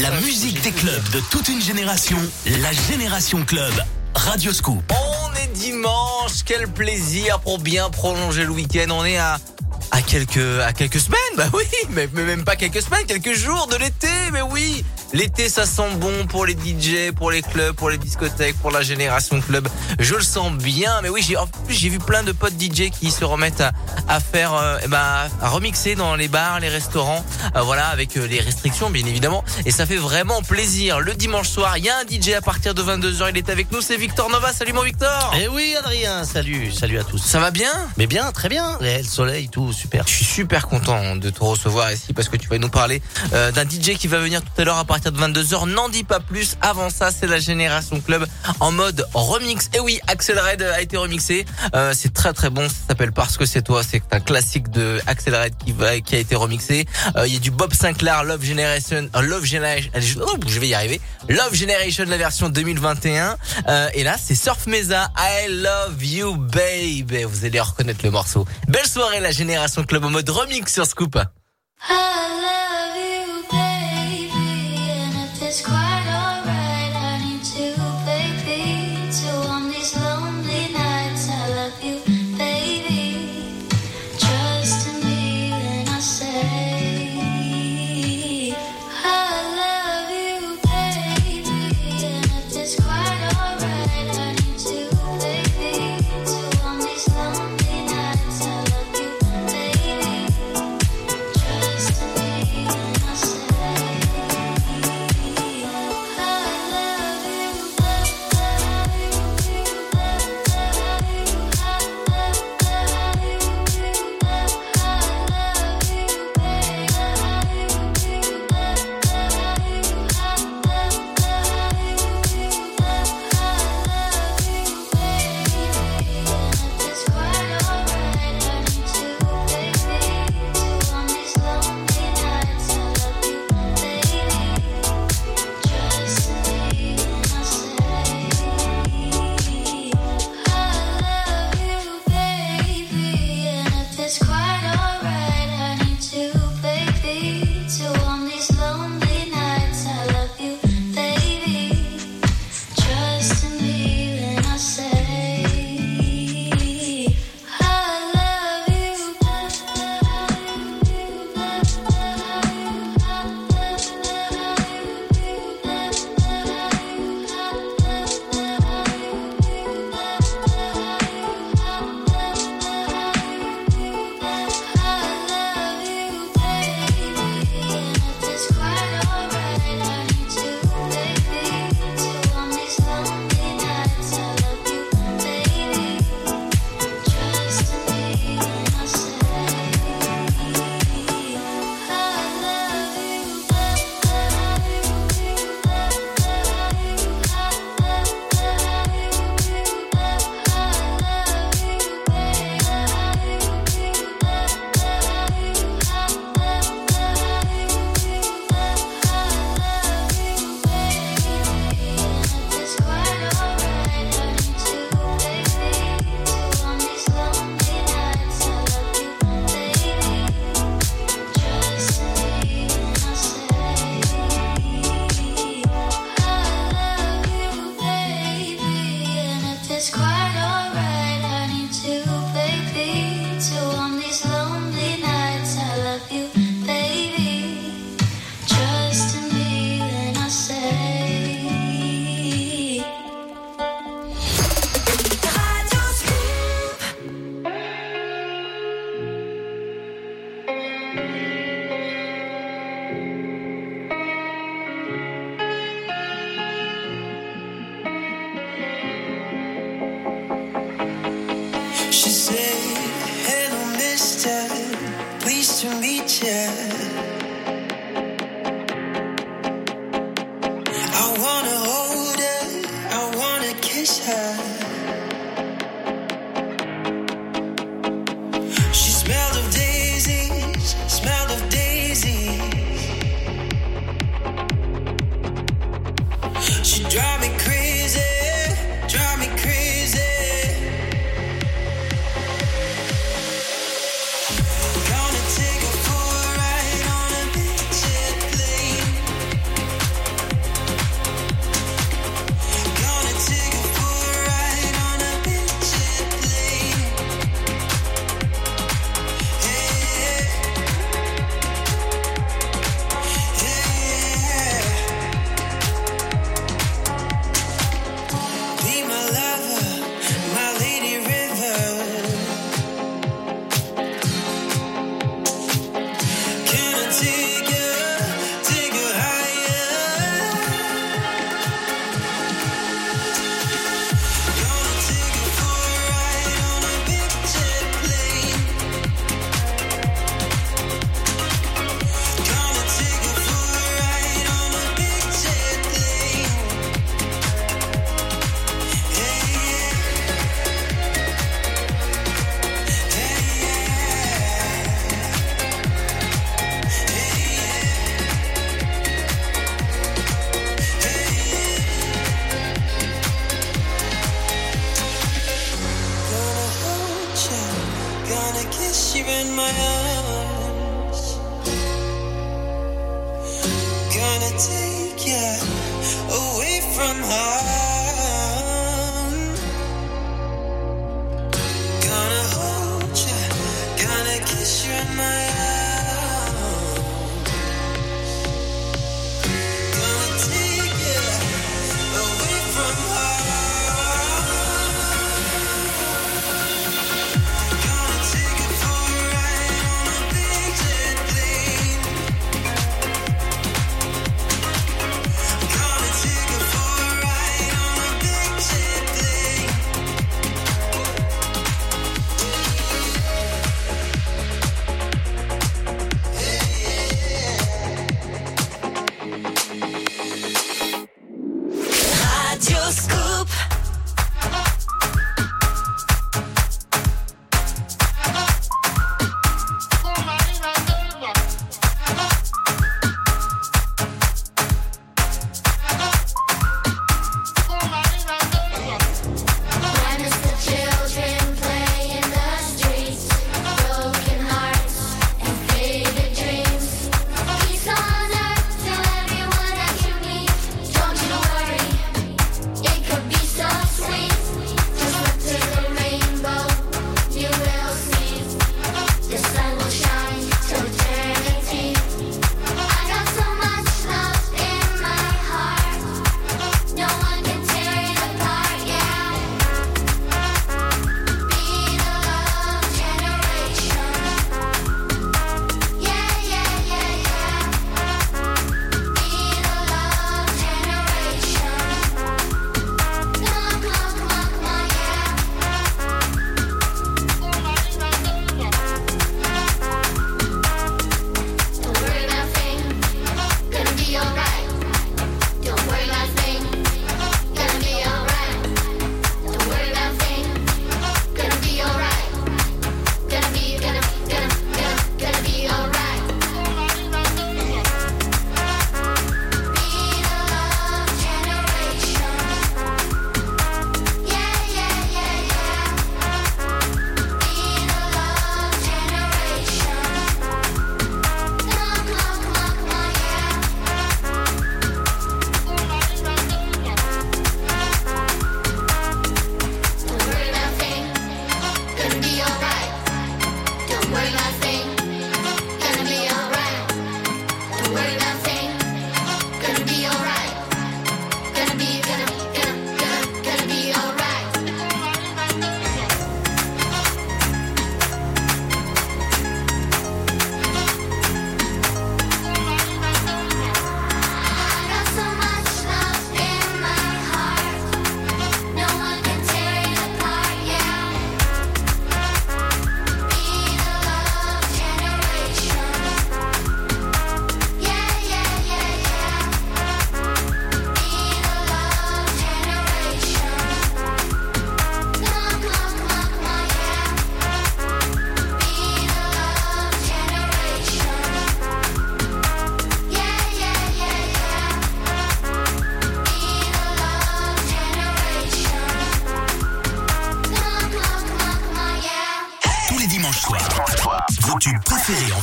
La musique des clubs de toute une génération, la Génération Club. Radio Scoop. On est dimanche, quel plaisir pour bien prolonger le week-end. On est à à quelques semaines, bah oui, mais, mais même pas quelques semaines, quelques jours de l'été, mais oui. L'été, ça sent bon pour les DJ, pour les clubs, pour les discothèques, pour la génération club. Je le sens bien, mais oui, j'ai en plus j'ai vu plein de potes DJ qui se remettent à, à faire, euh, ben, à remixer dans les bars, les restaurants, euh, voilà, avec euh, les restrictions bien évidemment, et ça fait vraiment plaisir. Le dimanche soir, il y a un DJ à partir de 22 h il est avec nous, c'est Victor Nova. Salut mon Victor. Eh oui, Adrien, salut, salut à tous. Ça va bien? Mais bien, très bien. Le soleil, tout, super. Je suis super content de te recevoir ici parce que tu vas nous parler euh, d'un DJ qui va venir tout à l'heure à partir de 22h. N'en dis pas plus. Avant ça, c'est la Génération Club en mode remix. Et oui, Axel a été remixé. Euh, c'est très très bon. Ça s'appelle Parce que c'est toi. C'est un classique de Axel Red qui, va, qui a été remixé. Euh, Il y a du Bob Sinclair, Love Generation, euh, Love Generation. Oh, je vais y arriver. Love Generation, la version 2021. Euh, et là, c'est Surf Mesa. I love you, baby. Vous allez reconnaître le morceau. Belle soirée, la Génération Club en mode remix sur Scoop.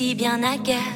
Si bien à guerre.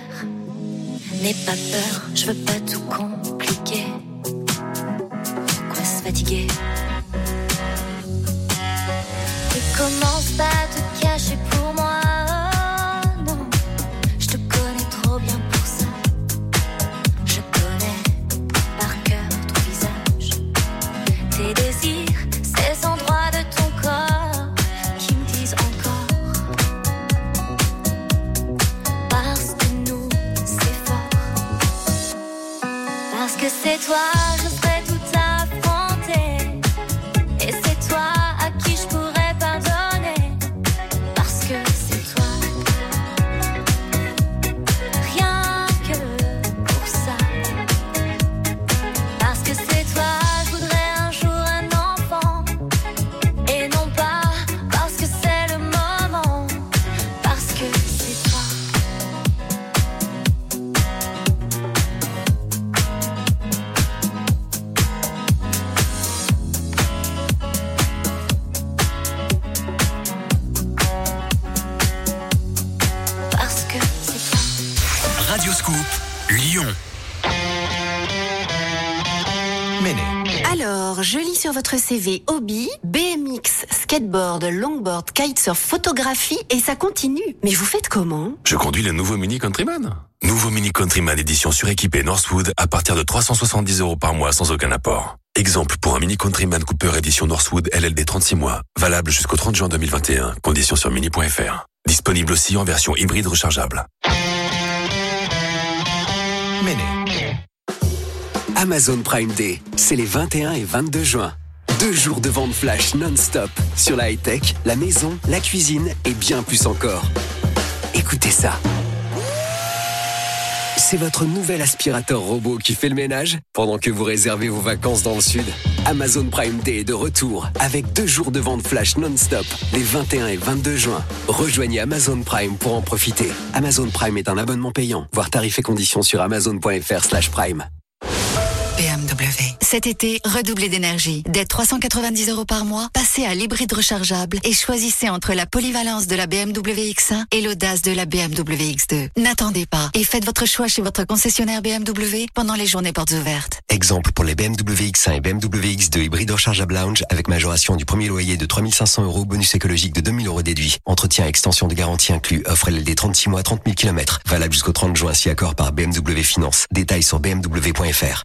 Votre CV hobby, BMX, skateboard, longboard, kitesurf, photographie et ça continue. Mais vous faites comment? Je conduis le nouveau Mini Countryman. Nouveau Mini Countryman édition suréquipée Northwood à partir de 370 euros par mois sans aucun apport. Exemple pour un Mini Countryman Cooper édition Northwood LLD 36 mois. Valable jusqu'au 30 juin 2021. Conditions sur mini.fr. Disponible aussi en version hybride rechargeable. Méné. Amazon Prime Day, c'est les 21 et 22 juin. Deux jours de vente flash non-stop sur la high-tech, la maison, la cuisine et bien plus encore. Écoutez ça. C'est votre nouvel aspirateur robot qui fait le ménage pendant que vous réservez vos vacances dans le sud. Amazon Prime Day est de retour avec deux jours de vente flash non-stop les 21 et 22 juin. Rejoignez Amazon Prime pour en profiter. Amazon Prime est un abonnement payant. Voir tarifs et conditions sur amazon.fr/prime. BMW. Cet été, redoublez d'énergie. Dès 390 euros par mois, passez à l'hybride rechargeable et choisissez entre la polyvalence de la BMW X1 et l'audace de la BMW X2. N'attendez pas et faites votre choix chez votre concessionnaire BMW pendant les journées portes ouvertes. Exemple pour les BMW X1 et BMW X2 hybride rechargeable lounge avec majoration du premier loyer de 3500 euros, bonus écologique de 2000 euros déduit. Entretien et extension de garantie inclus. Offre LLD 36 mois, 30 000 km. Valable jusqu'au 30 juin si accord par BMW Finance. Détails sur bmw.fr.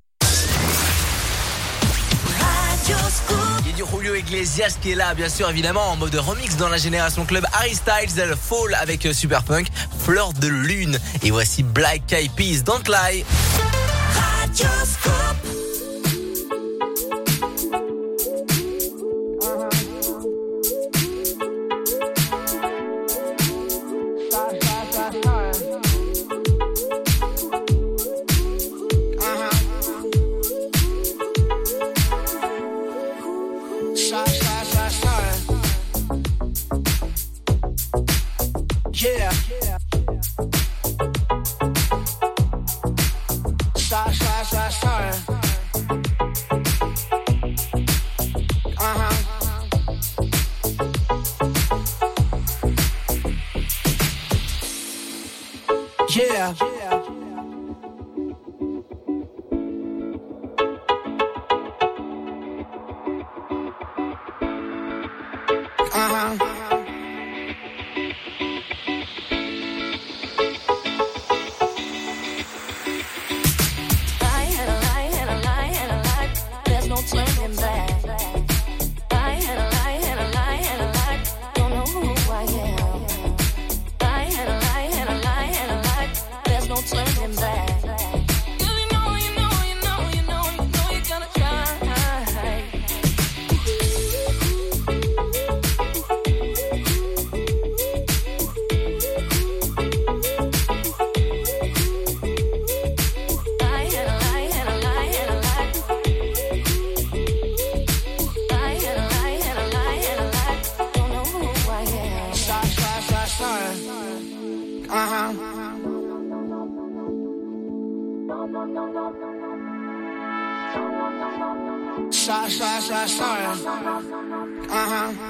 Il y a du Julio Iglesias qui est là, bien sûr, évidemment, en mode remix dans la génération club. Harry Styles, elle Fall avec euh, Superpunk, Fleur de Lune. Et voici Black Eyed Peas, Don't Lie. Yeah. Sorry, sorry, sorry, sorry. Uh huh. Yeah. Uh huh. Uh huh.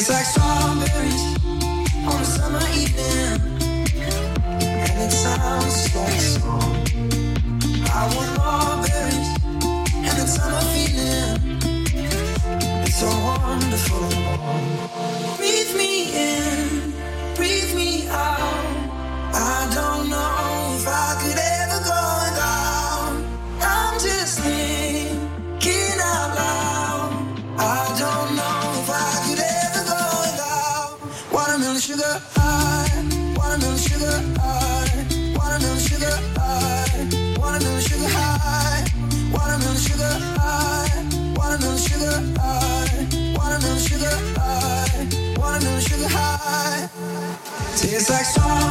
It's like strawberries on a summer evening, and it sounds. I want and summer feeling. It's so wonderful. Breathe me in, breathe me out. I don't know if I could ever. like so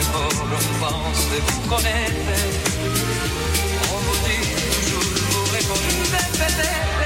mémoire, on pense de vous connaître. On vous dit toujours, vous répondez,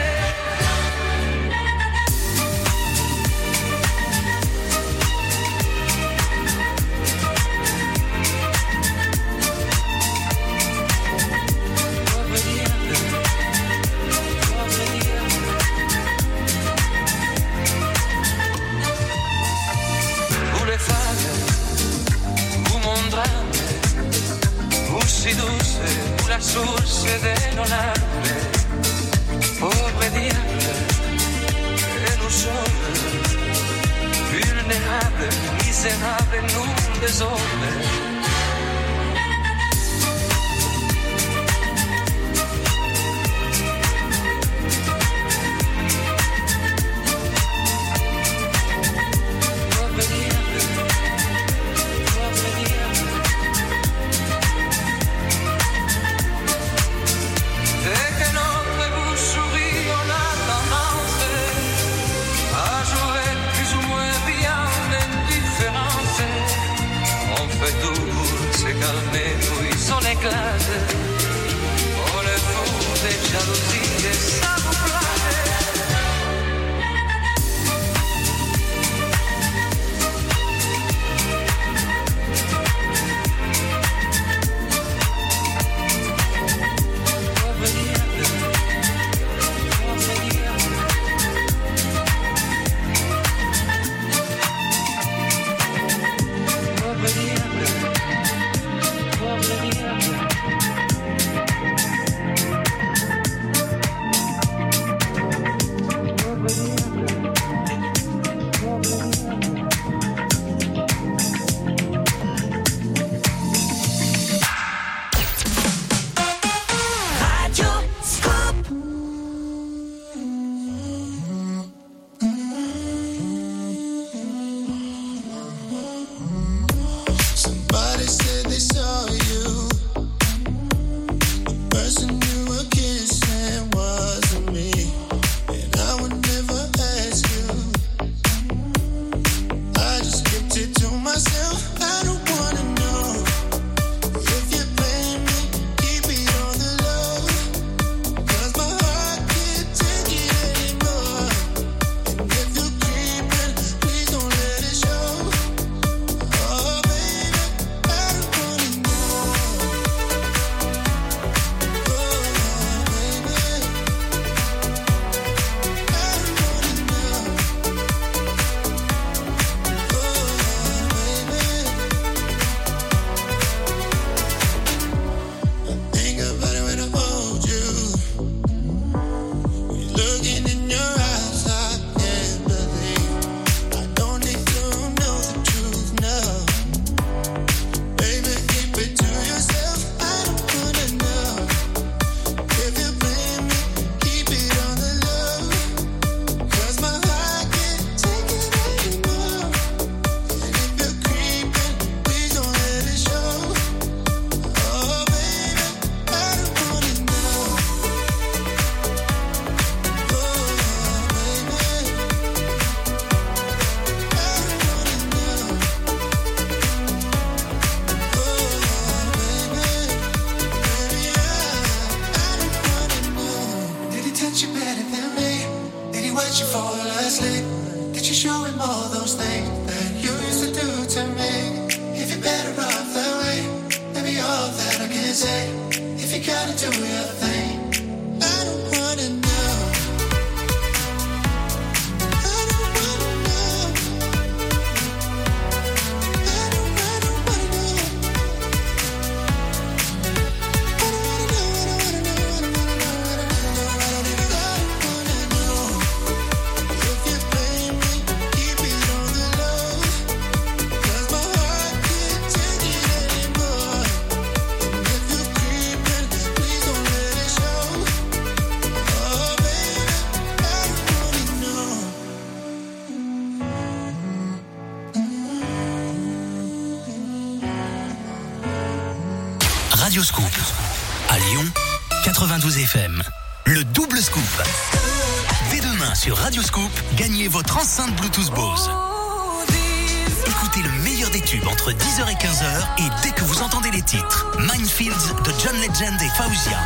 10h et 15h et dès que vous entendez les titres, Minefields de John Legend et Fauzia.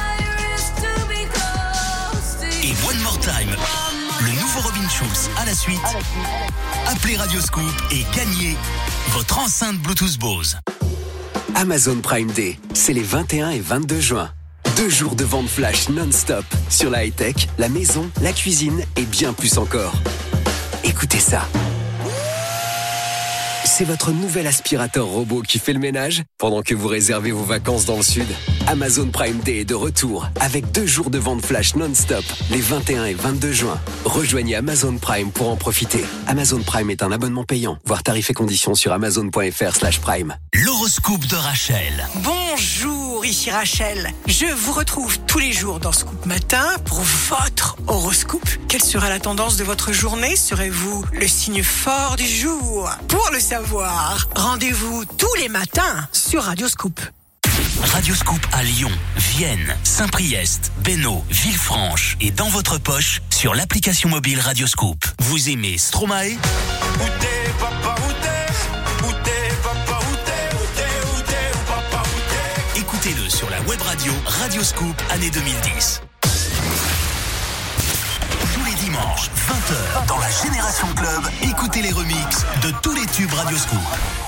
Et One More Time, le nouveau Robin Schulz à la suite. Appelez Radio Scoop et gagnez votre enceinte Bluetooth Bose. Amazon Prime Day, c'est les 21 et 22 juin. Deux jours de vente flash non-stop sur la high-tech, la maison, la cuisine et bien plus encore. Écoutez ça. C'est votre nouvel aspirateur robot qui fait le ménage pendant que vous réservez vos vacances dans le sud. Amazon Prime Day est de retour avec deux jours de vente flash non-stop les 21 et 22 juin. Rejoignez Amazon Prime pour en profiter. Amazon Prime est un abonnement payant. Voir tarifs et conditions sur amazon.fr slash prime. L'horoscope de Rachel. Bonjour, ici Rachel. Je vous retrouve tous les jours dans Scoop Matin pour votre horoscope. Quelle sera la tendance de votre journée? Serez-vous le signe fort du jour? Pour le savoir, rendez-vous tous les matins sur Radio Scoop. Radio Scoop à Lyon, Vienne, Saint-Priest, Bénaud, Villefranche et dans votre poche sur l'application mobile Radio Scoop. Vous aimez Stromae? Écoutez-le sur la web radio Radio Scoop année 2010. Tous les dimanches, 20h, dans la Génération Club, écoutez les remixes de tous les tubes Radio Scoop.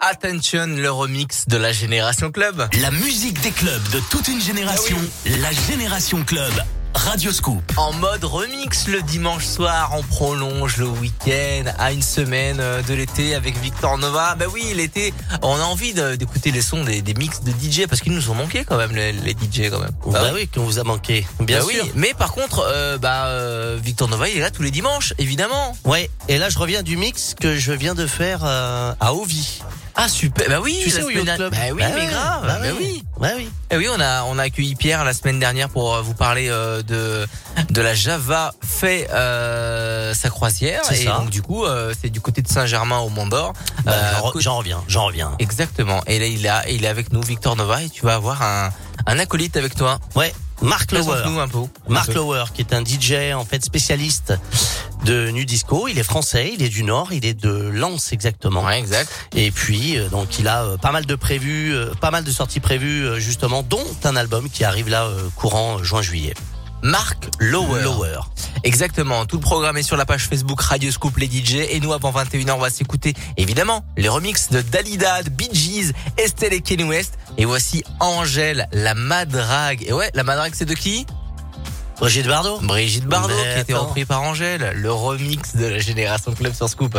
Attention, le remix de la Génération Club. La musique des clubs de toute une génération, la Génération Club. Radio Scoop. En mode remix le dimanche soir, on prolonge le week-end à une semaine euh, de l'été avec Victor Nova. Bah oui, l'été, on a envie d'écouter les sons des, des mix de DJ parce qu'ils nous ont manqué quand même les, les DJ quand même. Bah oui, qu'on vous a manqué. Bien sûr. oui. Mais par contre, euh, bah euh, Victor Nova, il est là tous les dimanches, évidemment. Ouais. Et là, je reviens du mix que je viens de faire euh, à Ovi. Ah super, bah oui, Tu sais où il y a semaine le club Bah oui, Bah mais ouais, grave, bah bah oui. oui. Bah oui. Eh oui, on a on a accueilli Pierre la semaine dernière pour euh, vous parler euh, de de la Java fait euh, sa croisière et ça. donc du coup euh, c'est du côté de Saint-Germain au Mont d'Or. Bah, Euh, j'en reviens, j'en reviens. Exactement. Et là il est là, il est avec nous Victor Nova et tu vas avoir un un acolyte avec toi. Ouais. Mark Lower. Mark. Lower, qui est un DJ en fait spécialiste de nu disco. Il est français, il est du Nord, il est de Lens exactement. Ouais, exact. Et puis euh, donc il a euh, pas mal de prévus, euh, pas mal de sorties prévues euh, justement, dont un album qui arrive là euh, courant juin juillet. Mark Lower. Lower. Exactement. Tout le programme est sur la page Facebook Radio Scoop les DJ. Et nous, avant 21h, on va s'écouter, évidemment, les remixes de Dalida, de Bee Gees, Estelle et Kanye West. Et voici Angèle, la madrague. Et ouais, la madrague, c'est de qui? Brigitte Bardot. Brigitte Bardot, Mais qui attends. repris par Angèle. Le remix de la Génération Club sur Scoop.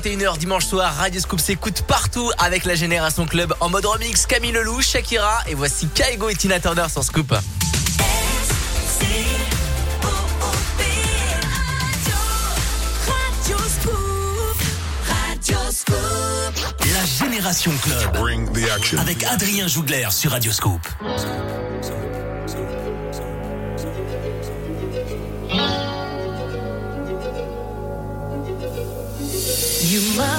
21h dimanche soir, Radio Scoop s'écoute partout avec la Génération Club en mode remix. Camille Lelouch, Shakira et voici Kaigo et Tina Turner sur Scoop. Radio Scoop, Radio Scoop. La Génération Club. Avec Adrien Jougler sur Radio Scoop.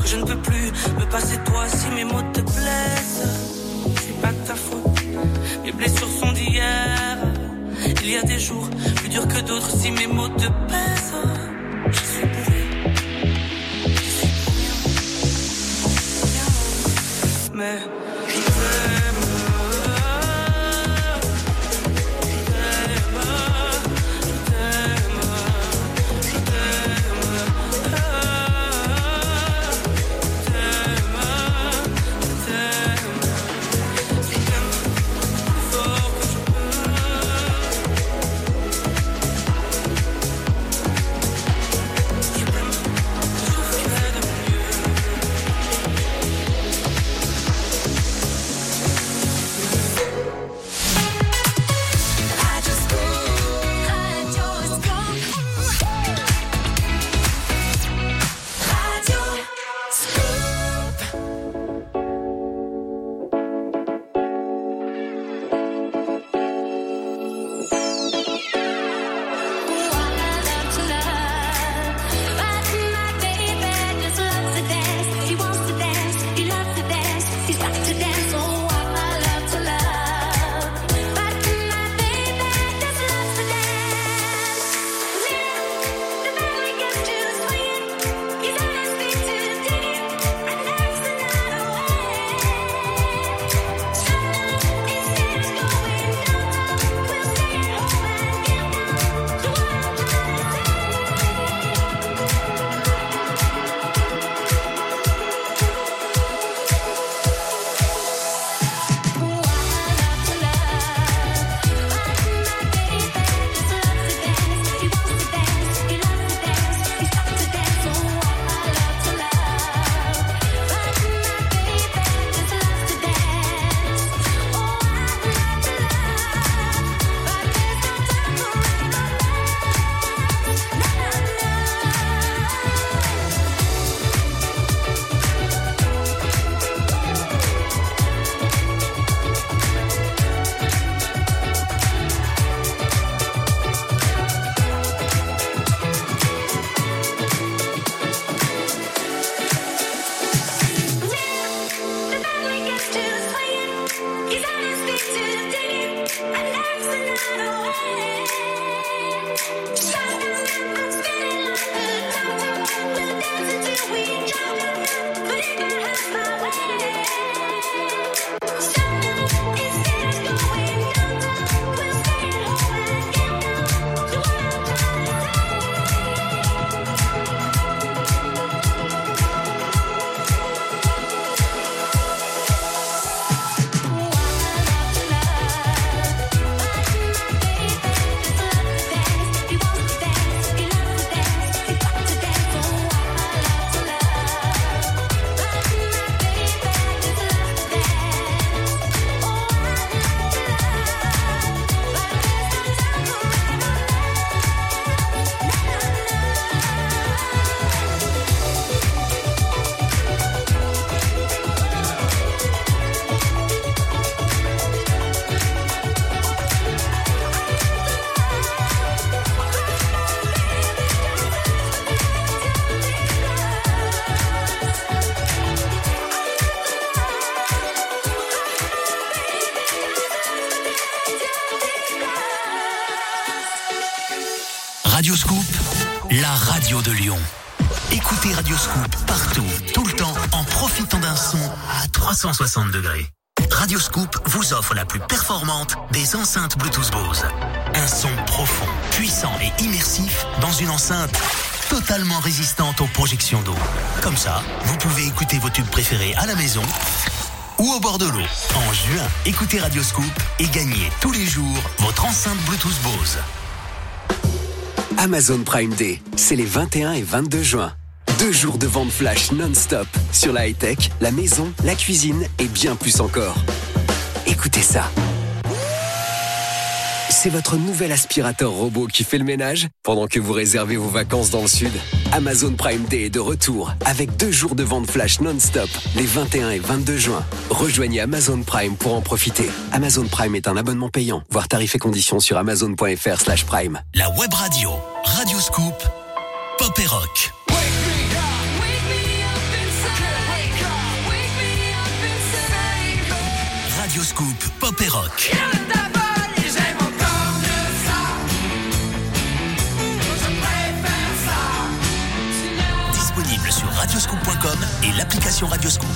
que je ne peux plus me passer de toi si mes mots te blessent. C'est pas de ta faute, mes blessures sont d'hier. Il y a des jours plus durs que d'autres si mes mots te pèsent. Je suis bourré, je suis pour rien. Mais la radio de Lyon. Écoutez Radio Scoop partout, tout le temps, en profitant d'un son à 360 degrés. Radio Scoop vous offre la plus performante des enceintes Bluetooth Bose. Un son profond, puissant et immersif dans une enceinte totalement résistante aux projections d'eau. Comme ça, vous pouvez écouter vos tubes préférés à la maison ou au bord de l'eau. En juin, écoutez Radio Scoop et gagnez tous les jours votre enceinte Bluetooth Bose. Amazon Prime Day, c'est les 21 et 22 juin. Deux jours de vente flash non-stop sur la high-tech, la maison, la cuisine et bien plus encore. Écoutez ça. C'est votre nouvel aspirateur robot qui fait le ménage pendant que vous réservez vos vacances dans le sud. Amazon Prime Day est de retour avec deux jours de vente flash non-stop les 21 et 22 juin. Rejoignez Amazon Prime pour en profiter. Amazon Prime est un abonnement payant. Voir tarifs et conditions sur amazon.fr slash prime. La web radio, Radio Scoop, Pop et Rock. Radio Scoop, Pop et Rock. L'application Radioscoop.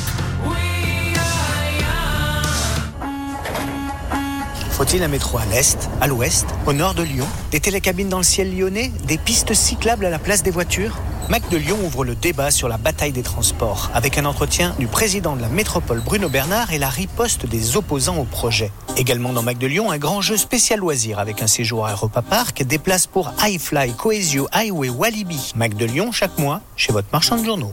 Faut-il un métro à l'est, à l'ouest, au nord de Lyon Des télécabines dans le ciel lyonnais Des pistes cyclables à la place des voitures? Mac de Lyon ouvre le débat sur la bataille des transports, avec un entretien du président de la métropole Bruno Bernard et la riposte des opposants au projet. Également dans Mac de Lyon, un grand jeu spécial loisir avec un séjour à Europa Park, des places pour iFly, Coesio, Highway, Walibi. Mac de Lyon chaque mois chez votre marchand de journaux.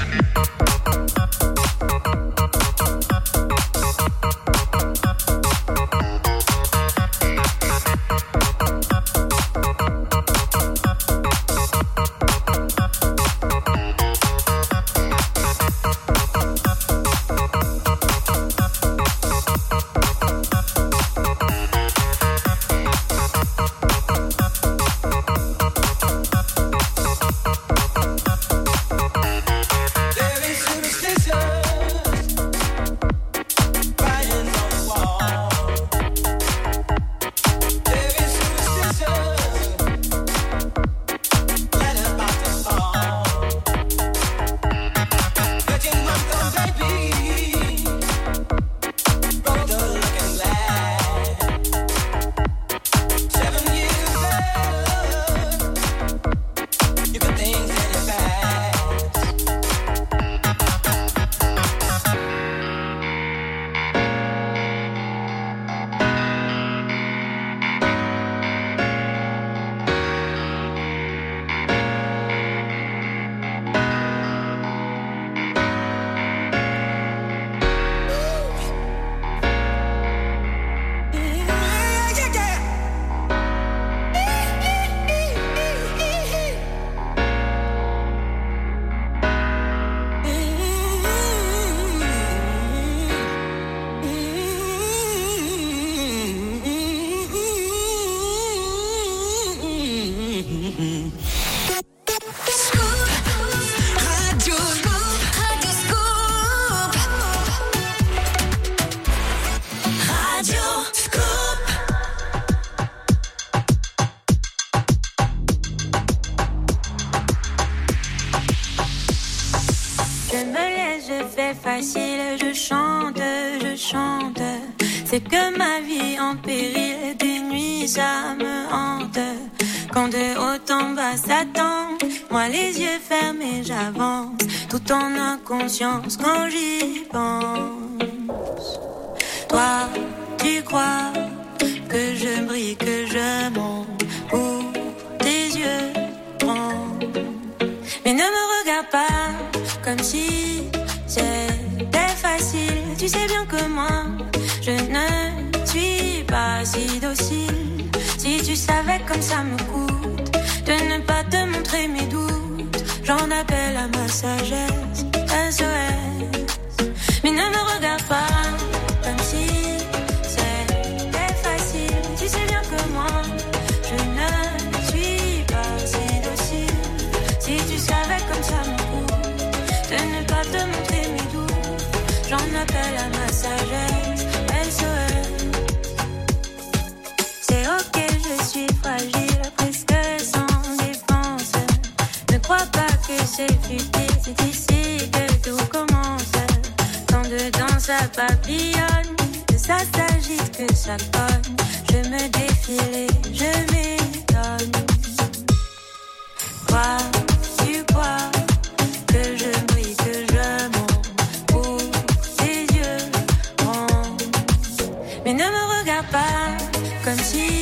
Yeah. C'est que ma vie en péril des nuits ça me hante. Quand de haut en bas s'attend, moi les yeux fermés j'avance, tout en inconscience quand j'y pense. Toi, tu crois que je brille, que je monte papillonne, que ça s'agite, que ça cogne. Je me défile et je m'étonne. Crois-tu quoi que je brille, que je monte pour tes yeux ronds. Mais ne me regarde pas comme si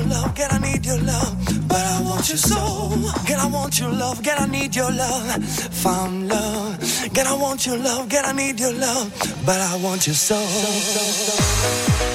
your love, girl, I need your love. But I want your soul. Girl, I want your love, girl, I need your love. Found love. Girl, I want your love, girl, I need your love. But I want your soul.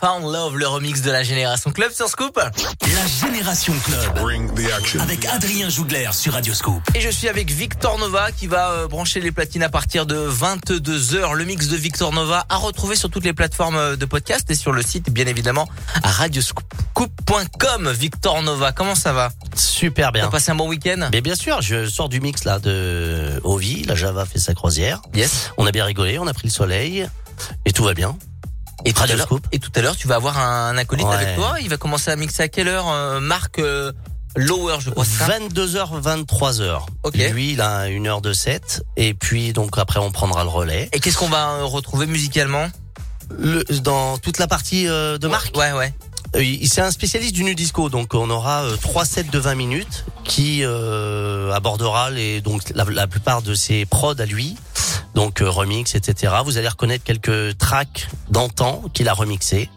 Found Love, le remix de la Génération Club sur Scoop. La Génération Club. Avec Adrien Jougler sur Radio Scoop. Et je suis avec Victor Nova qui va euh, brancher les platines à partir de 22h. Le mix de Victor Nova à retrouver sur toutes les plateformes euh, de podcast et sur le site bien évidemment à radioscoop.com. Victor Nova, comment ça va? Super bien. T'as passé un bon week-end? Mais bien sûr, je sors du mix là de Ovi, la Java fait sa croisière. Yes. On a bien rigolé, on a pris le soleil et tout va bien. Et tout, à l'heure, Scoop. et tout à l'heure, tu vas avoir un, acolyte Ouais. avec toi. Il va commencer à mixer à quelle heure euh, Marc euh, Lower, je crois. c'est ça 22h, 23h. Ok. Lui, il a une heure de set. Et puis, donc, après, on prendra le relais. Et qu'est-ce qu'on va euh, retrouver musicalement Le, dans toute la partie euh, de Marc. Ouais, ouais. Il- C'est un spécialiste du nu disco, donc on aura trois sets de 20 minutes qui abordera les donc la, la plupart de ses prods à lui, donc euh, remix, etc. Vous allez reconnaître quelques tracks d'antan qu'il a remixé,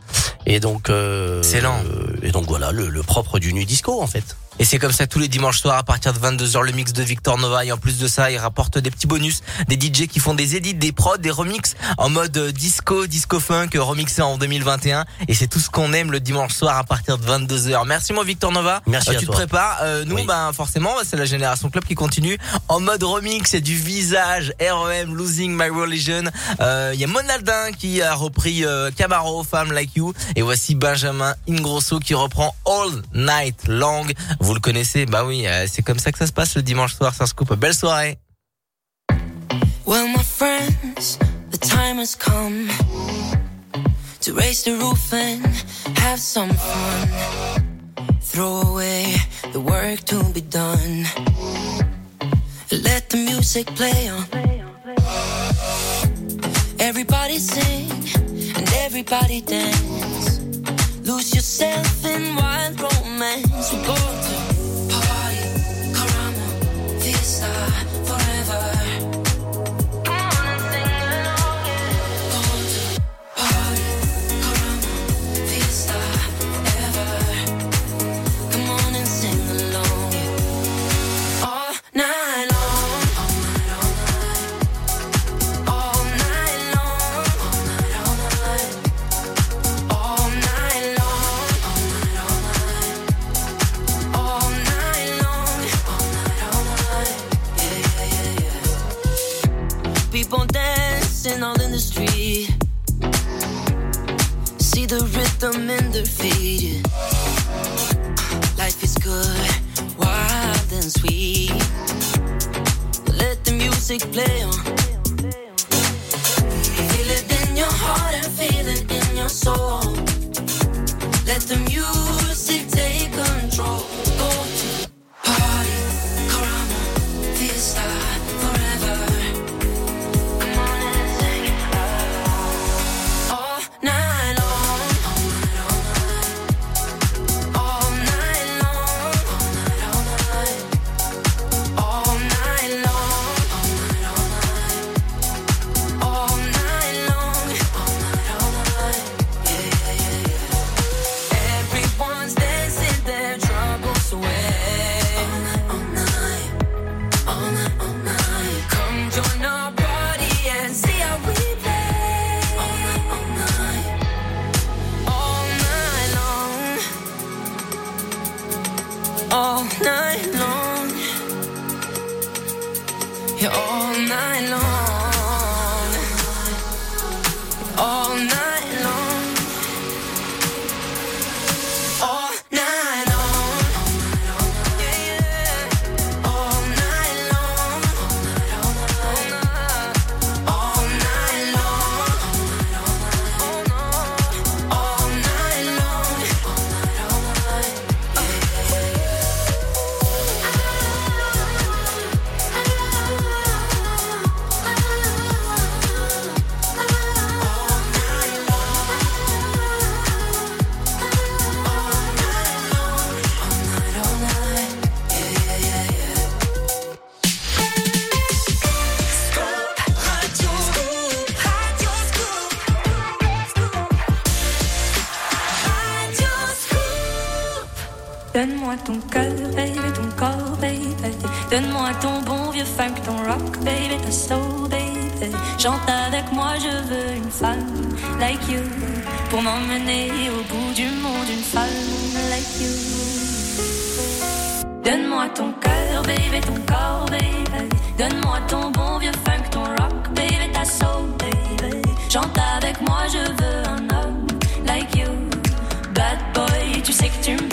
et donc euh, Excellent. euh, et donc voilà le, le propre du nu disco en fait. Et c'est comme ça tous les dimanches soirs à partir de 22h le mix de Victor Nova et en plus de ça il rapporte des petits bonus des DJ qui font des edits, des prods, des remixes en mode euh, disco, disco funk euh, remixé en 2021 et c'est tout ce qu'on aime le dimanche soir à partir de 22h. Merci mon Victor Nova. Merci Euh, à tu toi. te prépares Euh, nous ben forcément c'est la génération club qui continue en mode remix et du visage REM Losing My Religion. Euh, Il y a Monaldin qui a repris euh, Camaro Femme Like You et voici Benjamin Ingrosso qui reprend All Night Long. Vous le connaissez Bah oui, euh, c'est comme ça que ça se passe le dimanche soir sur Scoop. Belle soirée. Well, my friends, the time has come to raise the roof and have some fun. Throw away the work to be done. Let the music play on. Everybody sing and everybody dance. Lose yourself in wild romance. We go to Donne-moi ton cœur, baby, ton corps, baby. Donne-moi ton bon vieux funk, ton rock, baby, ta soul, baby. Chante avec moi, je veux une femme like you. Pour m'emmener au bout du monde, une femme like you. Donne-moi ton cœur, baby, ton corps, baby. Donne-moi ton bon vieux funk, ton rock, baby, ta soul, baby. Chante avec moi, je veux un homme like you. Bad boy, tu sais que tu me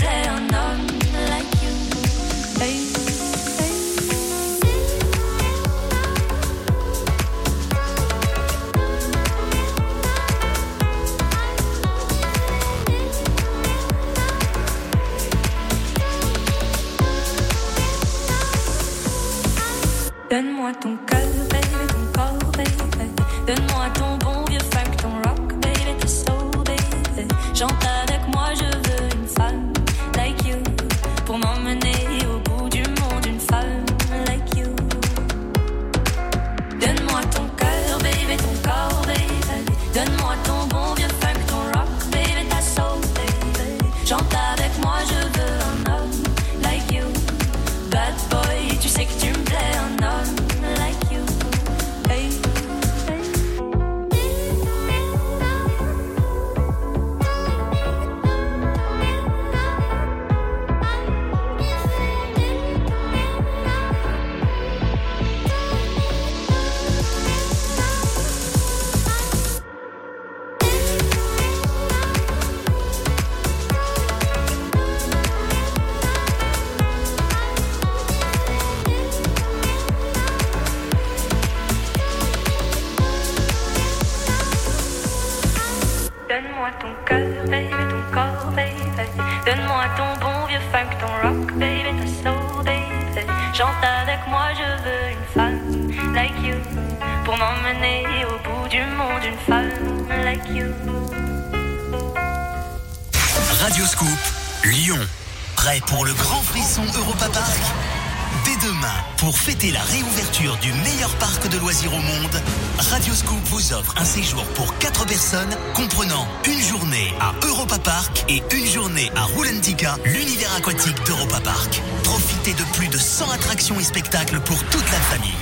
offre un séjour pour 4 personnes comprenant une journée à Europa Park et une journée à Roulantica, l'univers aquatique d'Europa Park. Profitez de plus de 100 attractions et spectacles pour toute la famille.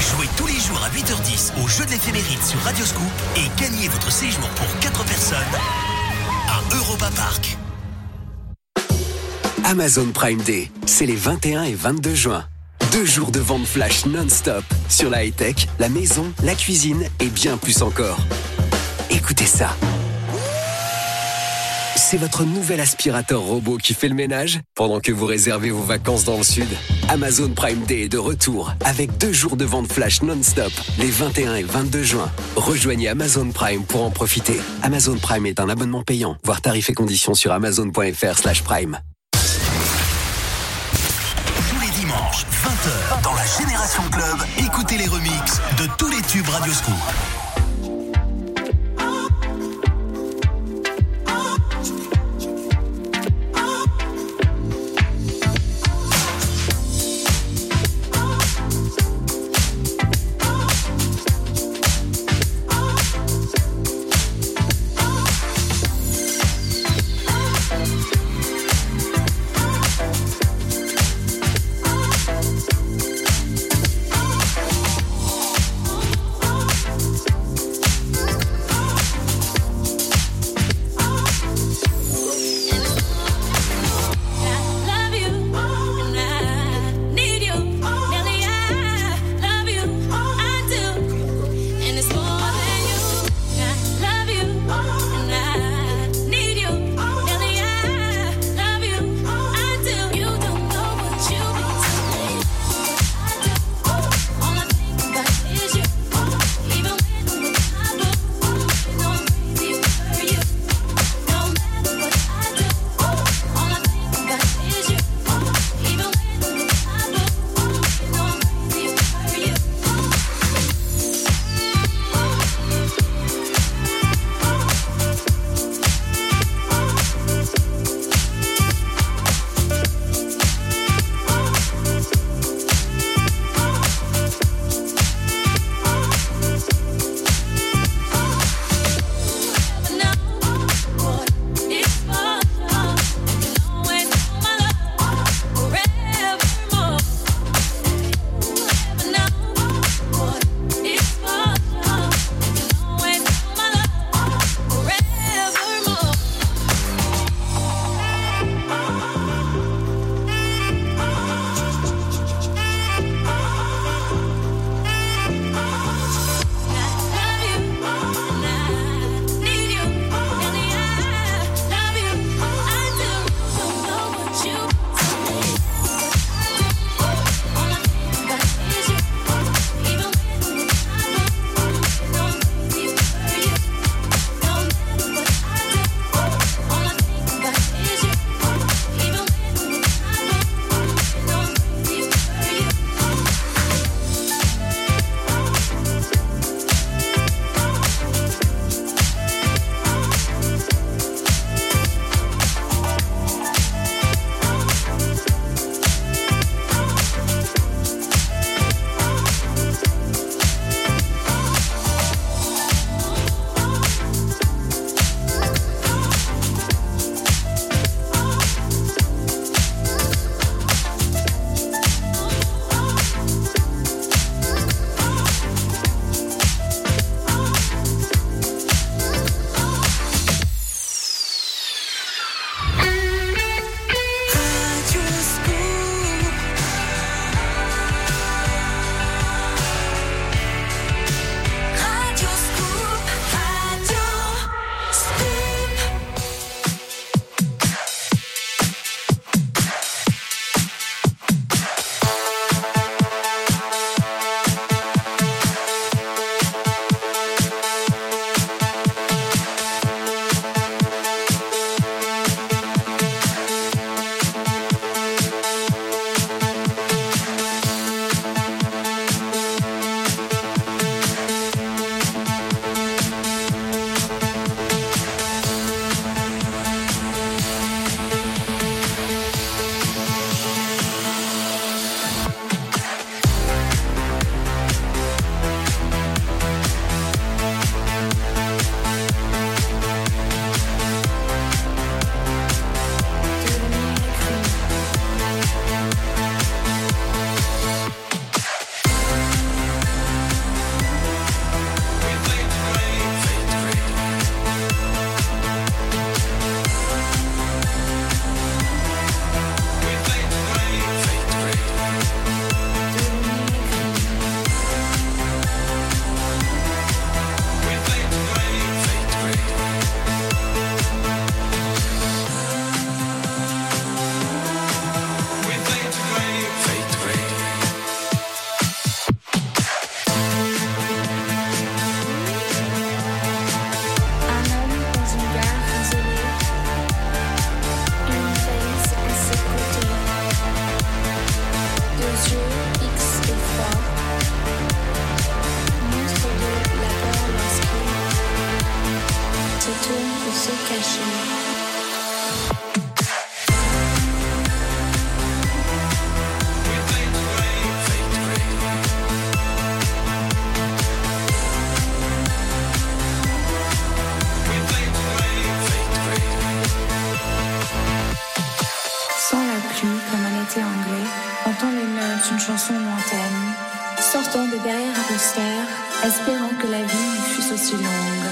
Jouez tous les jours à 8h10 au jeu de l'éphéméride sur Radio Scoop et gagnez votre séjour pour 4 personnes à Europa Park. Amazon Prime Day, c'est les 21 et 22 juin. Deux jours de vente flash non-stop sur la high-tech, la maison, la cuisine et bien plus encore. Écoutez ça. C'est votre nouvel aspirateur robot qui fait le ménage pendant que vous réservez vos vacances dans le sud. Amazon Prime Day est de retour avec deux jours de vente flash non-stop les 21 et 22 juin. Rejoignez Amazon Prime pour en profiter. Amazon Prime est un abonnement payant. Voir tarifs et conditions sur amazon.fr/prime. 20h, dans la Génération Club, écoutez les remixes de tous les tubes Radio chansons lointaines, sortant de derrière un poster, espérant que la vie fût aussi longue.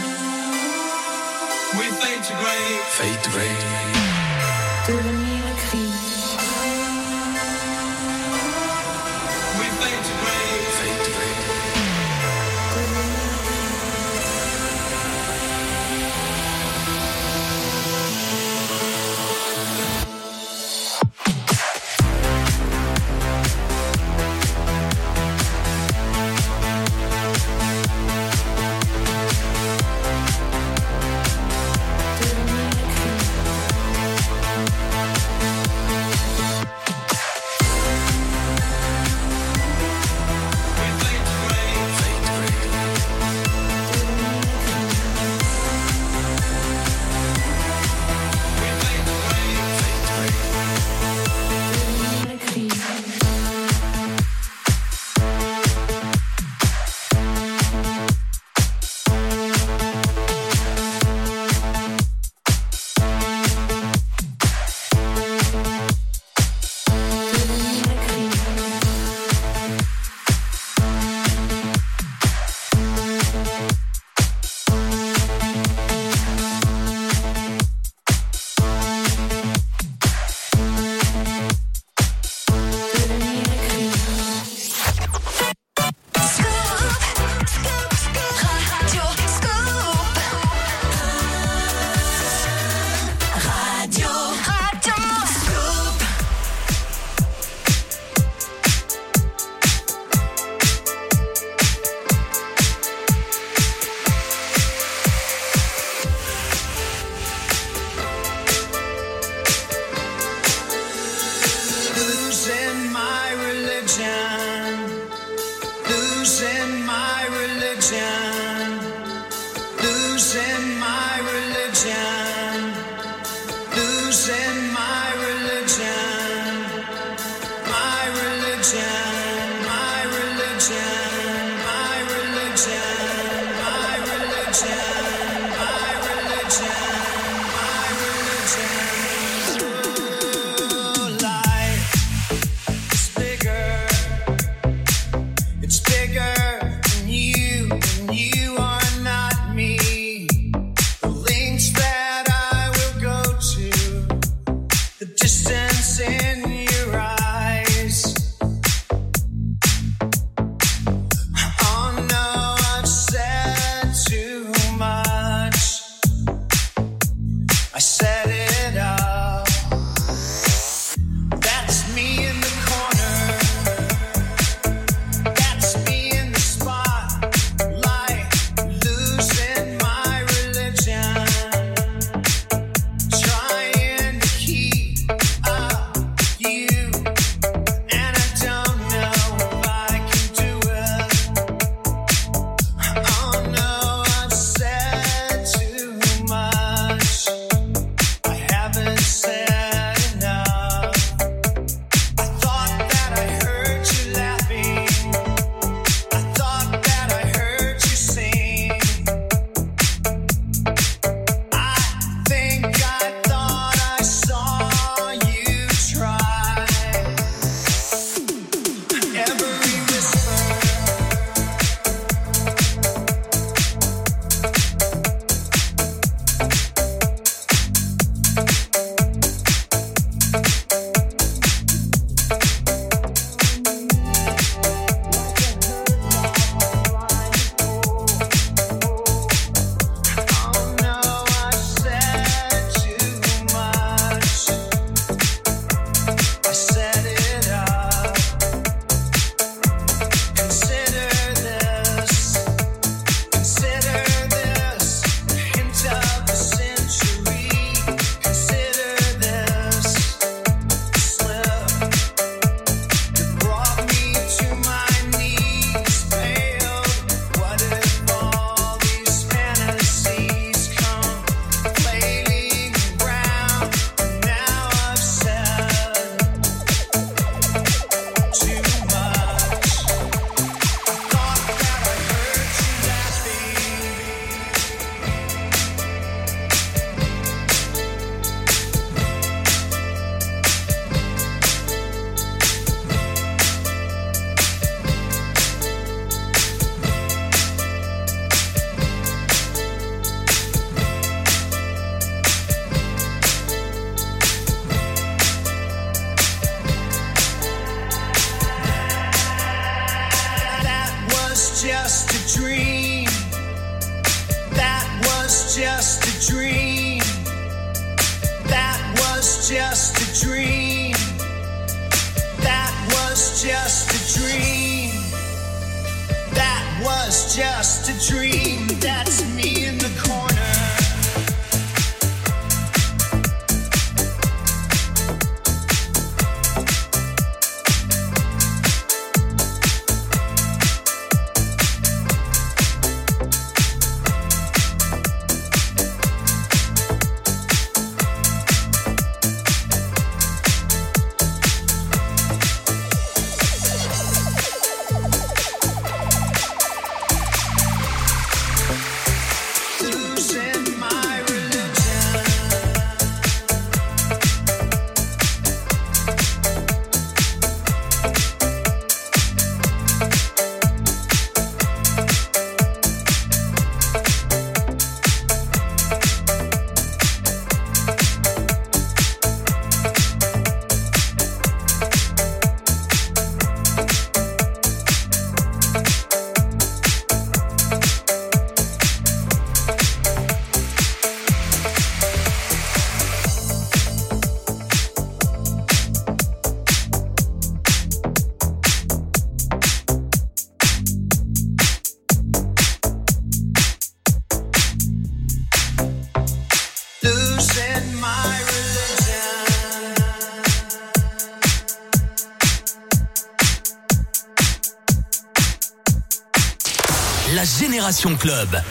Génération Club.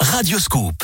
Radio Scoop.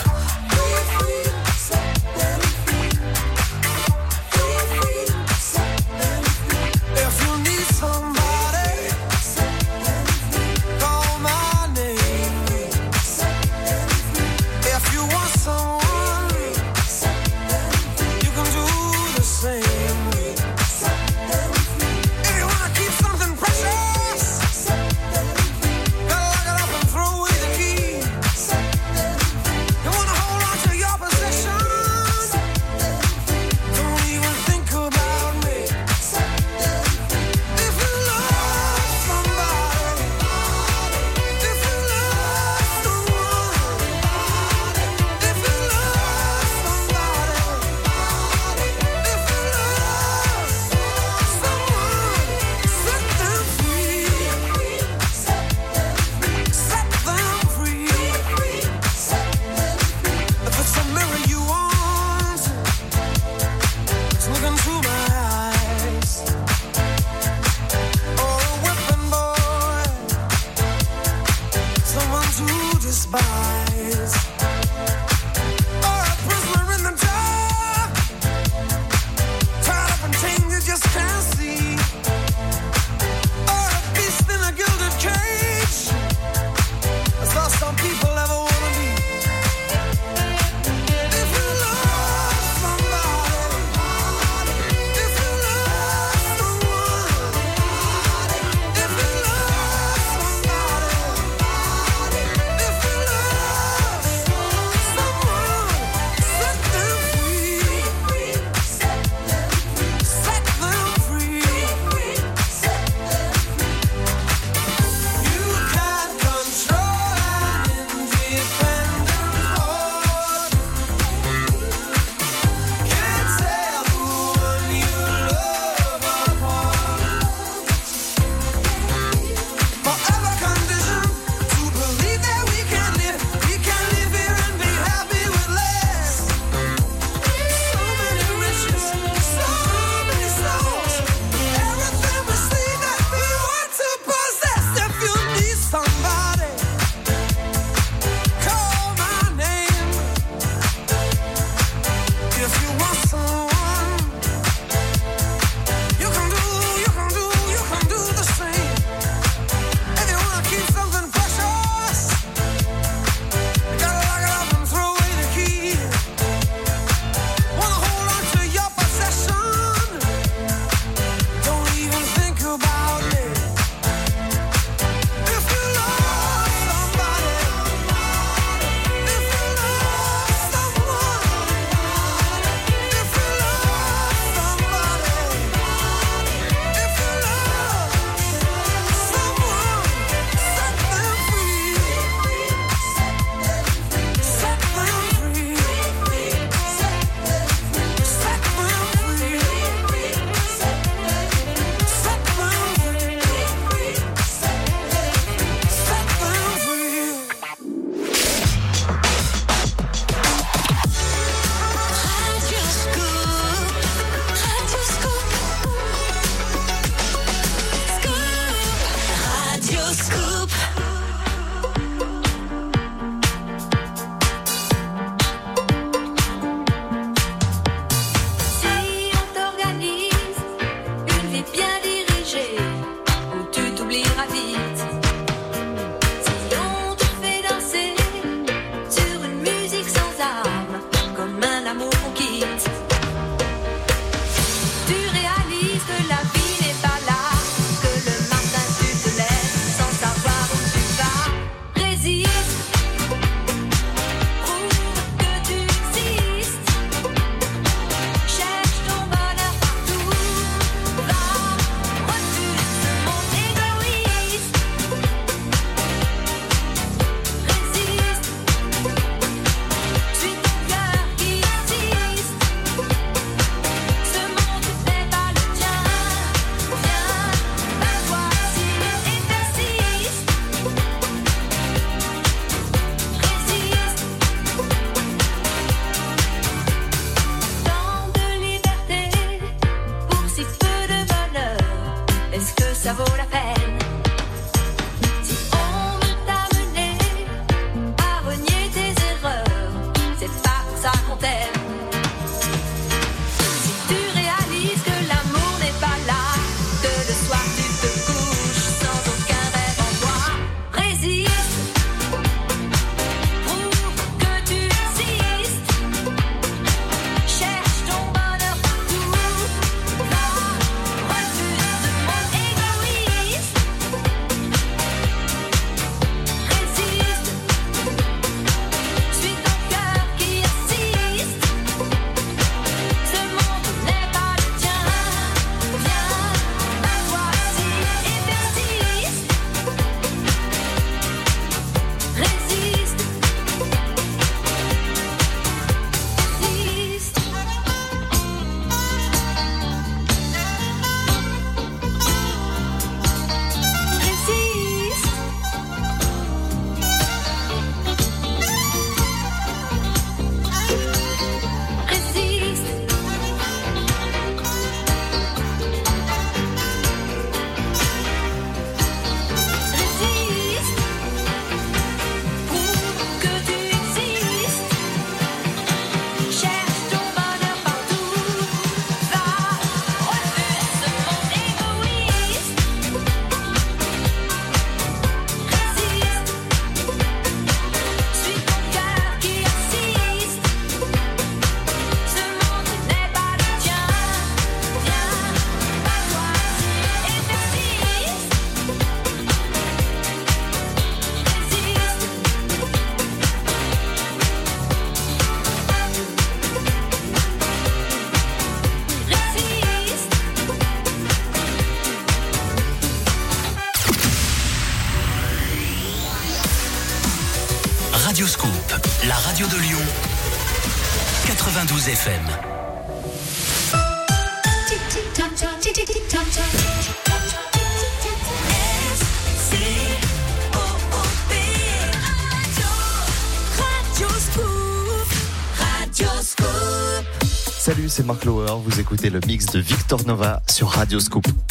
C'est Marc Lower. Vous écoutez le mix de Victor Nova sur Radio Scoop.